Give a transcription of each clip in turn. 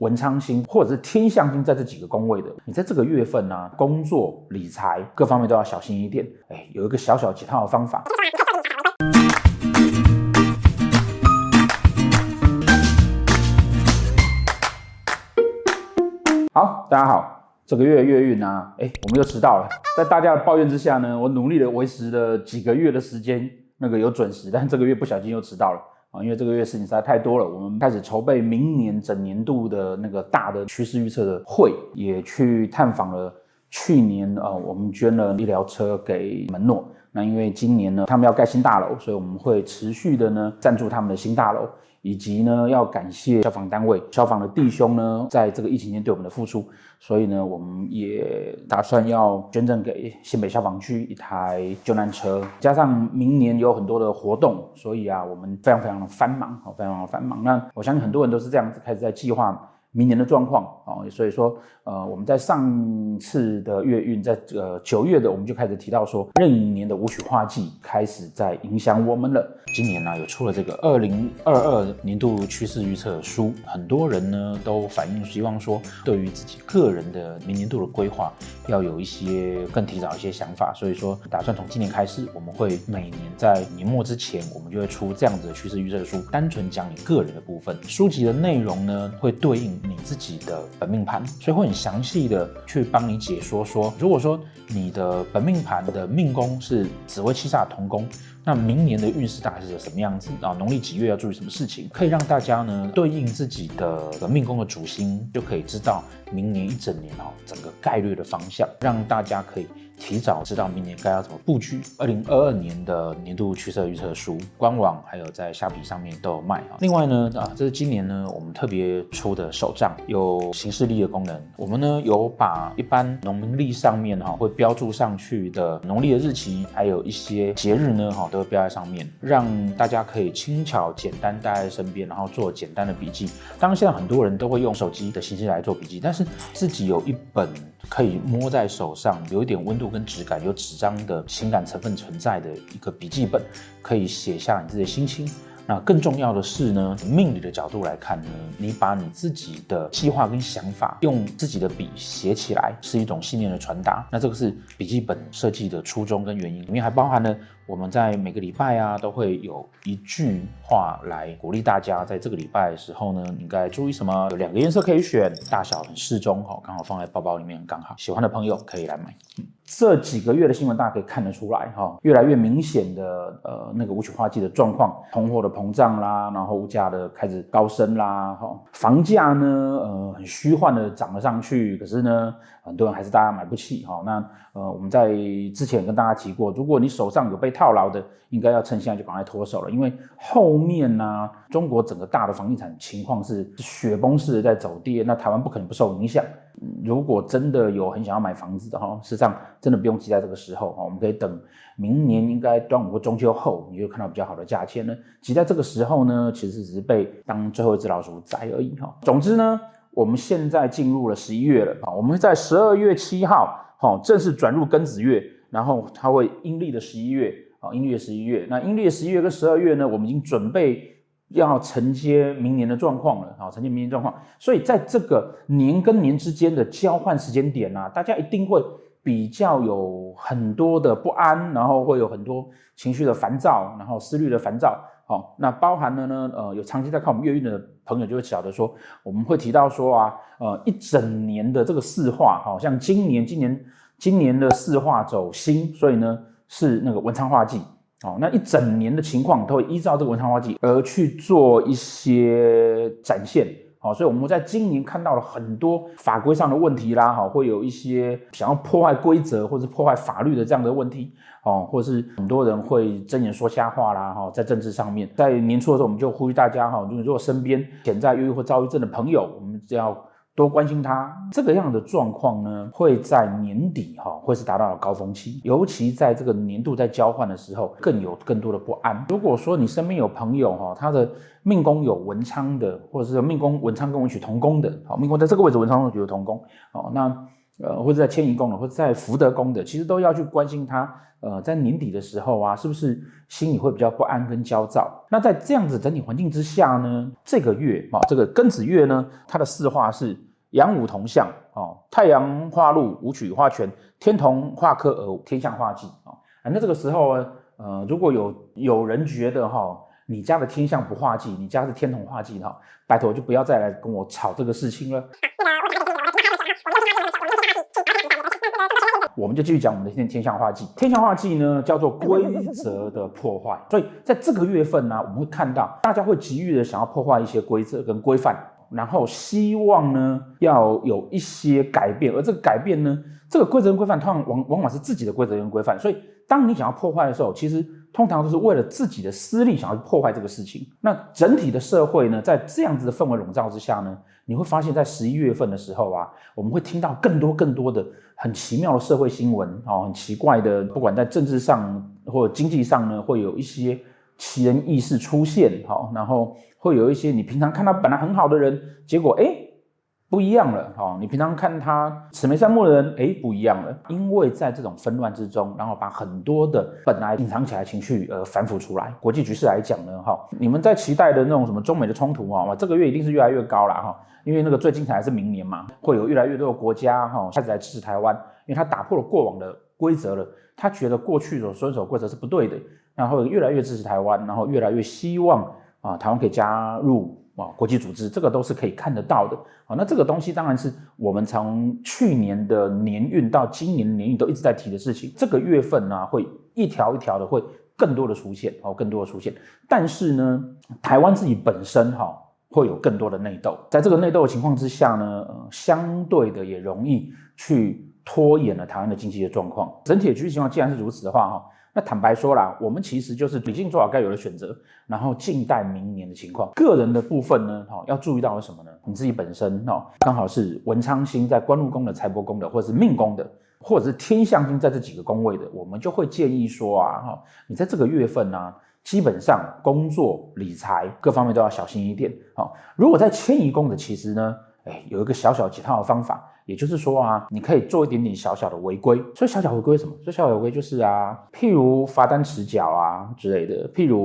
文昌星或者是天象星在这几个宫位的，你在这个月份呢、啊，工作、理财各方面都要小心一点。哎，有一个小小几套的方法。好，大家好，这个月月运呢，哎，我们又迟到了。在大家的抱怨之下呢，我努力的维持了几个月的时间，那个有准时，但这个月不小心又迟到了。啊因为这个月事情实在太多了，我们开始筹备明年整年度的那个大的趋势预测的会，也去探访了去年啊，我们捐了医疗车给门诺。那因为今年呢，他们要盖新大楼，所以我们会持续的呢赞助他们的新大楼。以及呢，要感谢消防单位、消防的弟兄呢，在这个疫情间对我们的付出，所以呢，我们也打算要捐赠给新北消防区一台救难车，加上明年有很多的活动，所以啊，我们非常非常的繁忙，非常的繁忙。那我相信很多人都是这样子开始在计划。明年的状况啊，所以说，呃，我们在上次的月运，在呃九月的，我们就开始提到说，壬寅年的武曲化忌开始在影响我们了。今年呢，有出了这个二零二二年度趋势预测书，很多人呢都反映希望说，对于自己个人的明年度的规划，要有一些更提早一些想法。所以说，打算从今年开始，我们会每年在年末之前，我们就会出这样子的趋势预测书，单纯讲你个人的部分。书籍的内容呢，会对应。你自己的本命盘，所以会很详细的去帮你解说说，如果说你的本命盘的命宫是紫微七煞同宫，那明年的运势大概是什么样子啊？农历几月要注意什么事情？可以让大家呢对应自己的命宫的主星，就可以知道明年一整年哦整个概率的方向，让大家可以。提早知道明年该要怎么布局。二零二二年的年度趋势预测书，官网还有在虾皮上面都有卖啊。另外呢，啊，这是今年呢我们特别出的手账，有行事历的功能。我们呢有把一般农历上面哈会标注上去的农历的日期，还有一些节日呢哈都会标在上面，让大家可以轻巧简单带在身边，然后做简单的笔记。当然，现在很多人都会用手机的形式来做笔记，但是自己有一本。可以摸在手上，有一点温度跟质感，有纸张的情感成分存在的一个笔记本，可以写下你自己的心情。那更重要的是呢，命理的角度来看呢，你把你自己的计划跟想法用自己的笔写起来，是一种信念的传达。那这个是笔记本设计的初衷跟原因，里面还包含了我们在每个礼拜啊，都会有一句话来鼓励大家，在这个礼拜的时候呢，你该注意什么？有两个颜色可以选，大小很适中，哈，刚好放在包包里面刚好。喜欢的朋友可以来买。这几个月的新闻，大家可以看得出来，哈，越来越明显的，呃，那个无曲化忌的状况，通货的膨胀啦，然后物价的开始高升啦，哈，房价呢，呃，很虚幻的涨了上去，可是呢，很多人还是大家买不起，哈，那，呃，我们在之前跟大家提过，如果你手上有被套牢的，应该要趁现在就赶快脱手了，因为后面呢，中国整个大的房地产情况是雪崩式的在走跌，那台湾不可能不受影响。如果真的有很想要买房子的哈，事实上真的不用急在这个时候哈，我们可以等明年应该端午或中秋后，你就看到比较好的价钱了。急在这个时候呢，其实只是被当最后一只老鼠宰而已哈。总之呢，我们现在进入了十一月了啊，我们在十二月七号哈正式转入庚子月，然后它会阴历的十一月啊，阴历的十一月。那阴历的十一月跟十二月呢，我们已经准备。要承接明年的状况了啊，承接明年状况，所以在这个年跟年之间的交换时间点啊，大家一定会比较有很多的不安，然后会有很多情绪的烦躁，然后思虑的烦躁。好，那包含了呢，呃，有长期在看我们月运的朋友就会晓得说，我们会提到说啊，呃，一整年的这个四化，好像今年今年今年的四化走新，所以呢是那个文昌化忌。哦，那一整年的情况都会依照这个文昌化忌而去做一些展现。哦，所以我们在今年看到了很多法规上的问题啦，哈，会有一些想要破坏规则或者破坏法律的这样的问题，哦，或是很多人会睁眼说瞎话啦，哈，在政治上面，在年初的时候，我们就呼吁大家，哈，如果身边潜在忧郁或躁郁症的朋友，我们只要。多关心他，这个样的状况呢，会在年底哈，会是达到高峰期，尤其在这个年度在交换的时候，更有更多的不安。如果说你身边有朋友哈，他的命宫有文昌的，或者是命宫文昌跟文曲同宫的，好，命宫在这个位置文昌跟文曲有同宫，好，那呃，或者在迁移宫的，或者在福德宫的，其实都要去关心他。呃，在年底的时候啊，是不是心里会比较不安跟焦躁？那在这样子整体环境之下呢，这个月啊，这个庚子月呢，它的四化是阳武同相哦，太阳化禄，武曲化权，天同化科，而天相化忌啊。那这个时候呢，呃，如果有有人觉得哈、哦，你家的天相不化忌，你家是天同化忌哈，拜托就不要再来跟我吵这个事情了。我们就继续讲我们的天天象化忌。天象化忌呢，叫做规则的破坏。所以在这个月份呢，我们会看到大家会急于的想要破坏一些规则跟规范，然后希望呢要有一些改变。而这个改变呢，这个规则跟规范通常往往往是自己的规则跟规范。所以当你想要破坏的时候，其实通常都是为了自己的私利想要破坏这个事情。那整体的社会呢，在这样子的氛围笼罩之下呢，你会发现在十一月份的时候啊，我们会听到更多更多的。很奇妙的社会新闻哦，很奇怪的，不管在政治上或者经济上呢，会有一些奇人异事出现，好，然后会有一些你平常看到本来很好的人，结果诶不一样了，哈，你平常看他慈眉善目的人，诶不一样了，因为在这种纷乱之中，然后把很多的本来隐藏起来情绪呃反腐出来。国际局势来讲呢，哈，你们在期待的那种什么中美的冲突啊，这个月一定是越来越高了哈，因为那个最精彩还是明年嘛，会有越来越多的国家哈开始来支持台湾，因为他打破了过往的规则了，他觉得过去所遵守规则是不对的，然后越来越支持台湾，然后越来越希望啊台湾可以加入。啊，国际组织这个都是可以看得到的啊。那这个东西当然是我们从去年的年运到今年年运都一直在提的事情。这个月份呢，会一条一条的会更多的出现哦，更多的出现。但是呢，台湾自己本身哈会有更多的内斗，在这个内斗的情况之下呢，呃，相对的也容易去拖延了台湾的经济的状况。整体的局势情况既然是如此的话哈。那坦白说啦，我们其实就是已经做好该有的选择，然后静待明年的情况。个人的部分呢，哈，要注意到什么呢？你自己本身哈，刚好是文昌星在官禄宫的、财帛宫的，或者是命宫的，或者是天相星在这几个宫位的，我们就会建议说啊，哈，你在这个月份呢，基本上工作、理财各方面都要小心一点。好，如果在迁移宫的，其实呢，哎，有一个小小解套的方法。也就是说啊，你可以做一点点小小的违规。所以小小违规什么？所以小小违规就是啊，譬如罚单迟缴啊之类的，譬如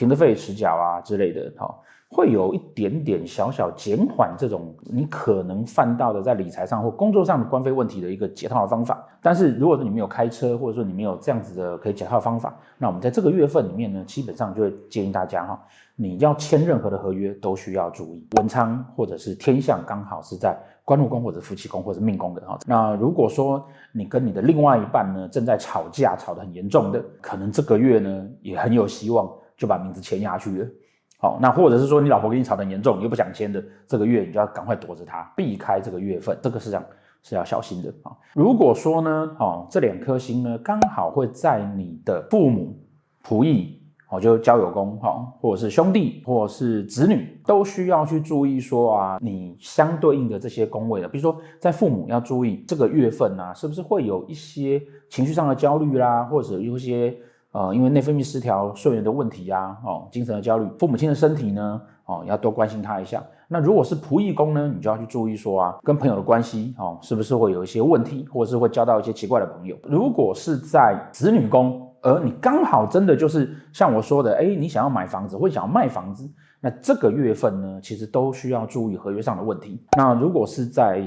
停车费迟缴啊之类的，哈，会有一点点小小减缓这种你可能犯到的在理财上或工作上的官非问题的一个解套的方法。但是如果说你没有开车，或者说你没有这样子的可以解套的方法，那我们在这个月份里面呢，基本上就会建议大家哈，你要签任何的合约都需要注意文昌或者是天相刚好是在。官禄宫或者夫妻宫或者命宫的哈，那如果说你跟你的另外一半呢正在吵架，吵得很严重的，可能这个月呢也很有希望就把名字签下去了。好，那或者是说你老婆跟你吵得很严重，你又不想签的，这个月你就要赶快躲着她，避开这个月份，这个是这样是要小心的啊。如果说呢，哦，这两颗星呢刚好会在你的父母、仆役。哦，就交友宫哈，或者是兄弟，或者是子女，都需要去注意说啊，你相对应的这些宫位的，比如说在父母要注意这个月份啊，是不是会有一些情绪上的焦虑啦，或者有一些呃，因为内分泌失调、睡眠的问题呀，哦，精神的焦虑，父母亲的身体呢，哦，要多关心他一下。那如果是仆役宫呢，你就要去注意说啊，跟朋友的关系哦，是不是会有一些问题，或者是会交到一些奇怪的朋友。如果是在子女宫。而你刚好真的就是像我说的，哎，你想要买房子或者想要卖房子，那这个月份呢，其实都需要注意合约上的问题。那如果是在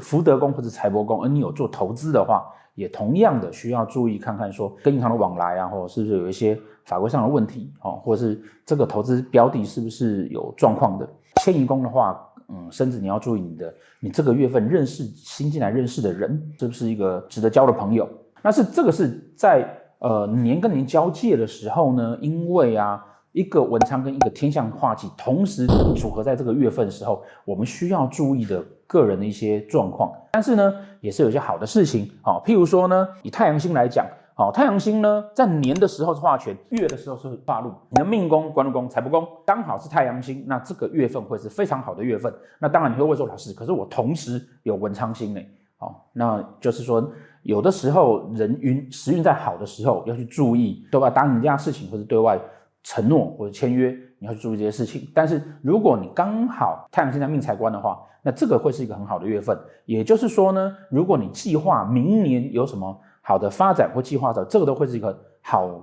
福德宫或者财帛宫，而你有做投资的话，也同样的需要注意看看说跟银行的往来啊，或是不是有一些法规上的问题，哦，或者是这个投资标的是不是有状况的。迁移宫的话，嗯，甚至你要注意你的，你这个月份认识新进来认识的人是不是一个值得交的朋友？那是这个是在。呃，年跟年交界的时候呢，因为啊，一个文昌跟一个天象化忌同时组合在这个月份时候，我们需要注意的个人的一些状况。但是呢，也是有些好的事情。好、哦，譬如说呢，以太阳星来讲，好、哦，太阳星呢在年的时候是化权，月的时候是化禄。你的命宫、官禄宫、财帛宫刚好是太阳星，那这个月份会是非常好的月份。那当然你会问说，老师，可是我同时有文昌星呢？好、哦，那就是说。有的时候人运时运在好的时候要去注意，对吧？答应人家事情或者对外承诺或者签约你要去注意这些事情。但是如果你刚好太阳星在命财官的话，那这个会是一个很好的月份。也就是说呢，如果你计划明年有什么好的发展或计划的，这个都会是一个好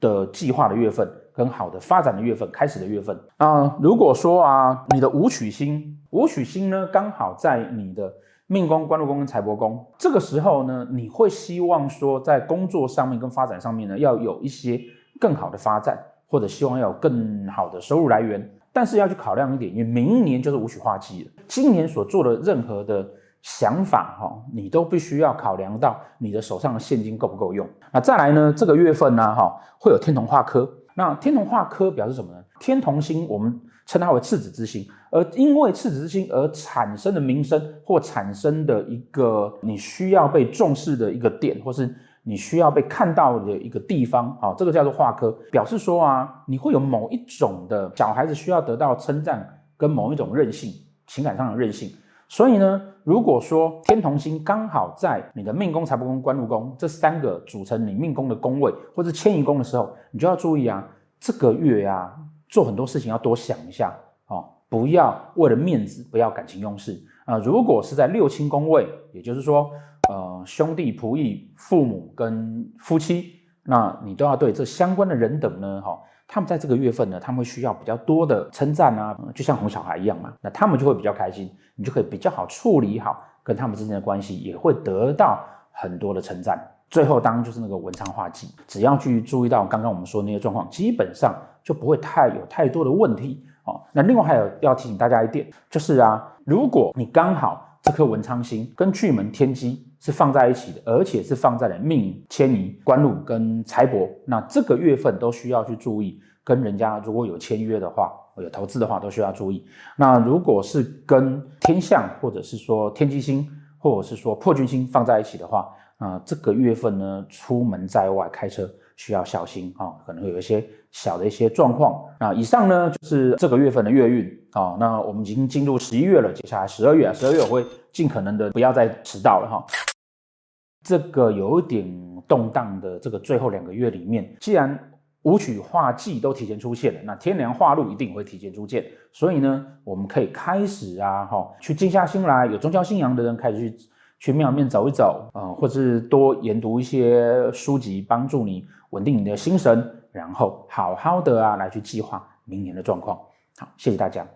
的计划的月份，跟好的发展的月份，开始的月份啊、如果说啊，你的武曲星，武曲星呢刚好在你的命宫、官禄宫跟财帛宫，这个时候呢，你会希望说在工作上面跟发展上面呢，要有一些更好的发展，或者希望要有更好的收入来源。但是要去考量一点，因为明年就是武曲化忌了，今年所做的任何的。想法哈，你都必须要考量到你的手上的现金够不够用。那再来呢，这个月份呢，哈，会有天同化科。那天同化科表示什么呢？天同星我们称它为赤子之星，而因为赤子之星而产生的名声或产生的一个你需要被重视的一个点，或是你需要被看到的一个地方，啊，这个叫做化科，表示说啊，你会有某一种的小孩子需要得到称赞，跟某一种韧性，情感上的韧性。所以呢，如果说天同星刚好在你的命宫、财帛宫、官禄宫这三个组成你命宫的宫位，或者迁移宫的时候，你就要注意啊，这个月啊，做很多事情要多想一下哦，不要为了面子，不要感情用事啊。如果是在六亲宫位，也就是说，呃，兄弟、仆役、父母跟夫妻，那你都要对这相关的人等呢，哈。他们在这个月份呢，他们会需要比较多的称赞啊，就像哄小孩一样嘛，那他们就会比较开心，你就可以比较好处理好跟他们之间的关系，也会得到很多的称赞。最后当然就是那个文昌化忌，只要去注意到刚刚我们说的那些状况，基本上就不会太有太多的问题哦。那另外还有要提醒大家一点，就是啊，如果你刚好这颗文昌星跟巨门天机是放在一起的，而且是放在了命迁移、官禄跟财帛，那这个月份都需要去注意。跟人家如果有签约的话，有投资的话，都需要注意。那如果是跟天象或者是说天机星，或者是说破军星放在一起的话，啊，这个月份呢，出门在外开车需要小心啊，可能会有一些小的一些状况。那以上呢就是这个月份的月运啊。那我们已经进入十一月了，接下来十二月，十二月我会尽可能的不要再迟到了哈。这个有一点动荡的这个最后两个月里面，既然武曲化忌都提前出现了，那天梁化禄一定会提前出现，所以呢，我们可以开始啊，哈，去静下心来，有宗教信仰的人开始去去庙面走一走啊，呃，或是多研读一些书籍，帮助你稳定你的心神，然后好好的啊来去计划明年的状况。好，谢谢大家。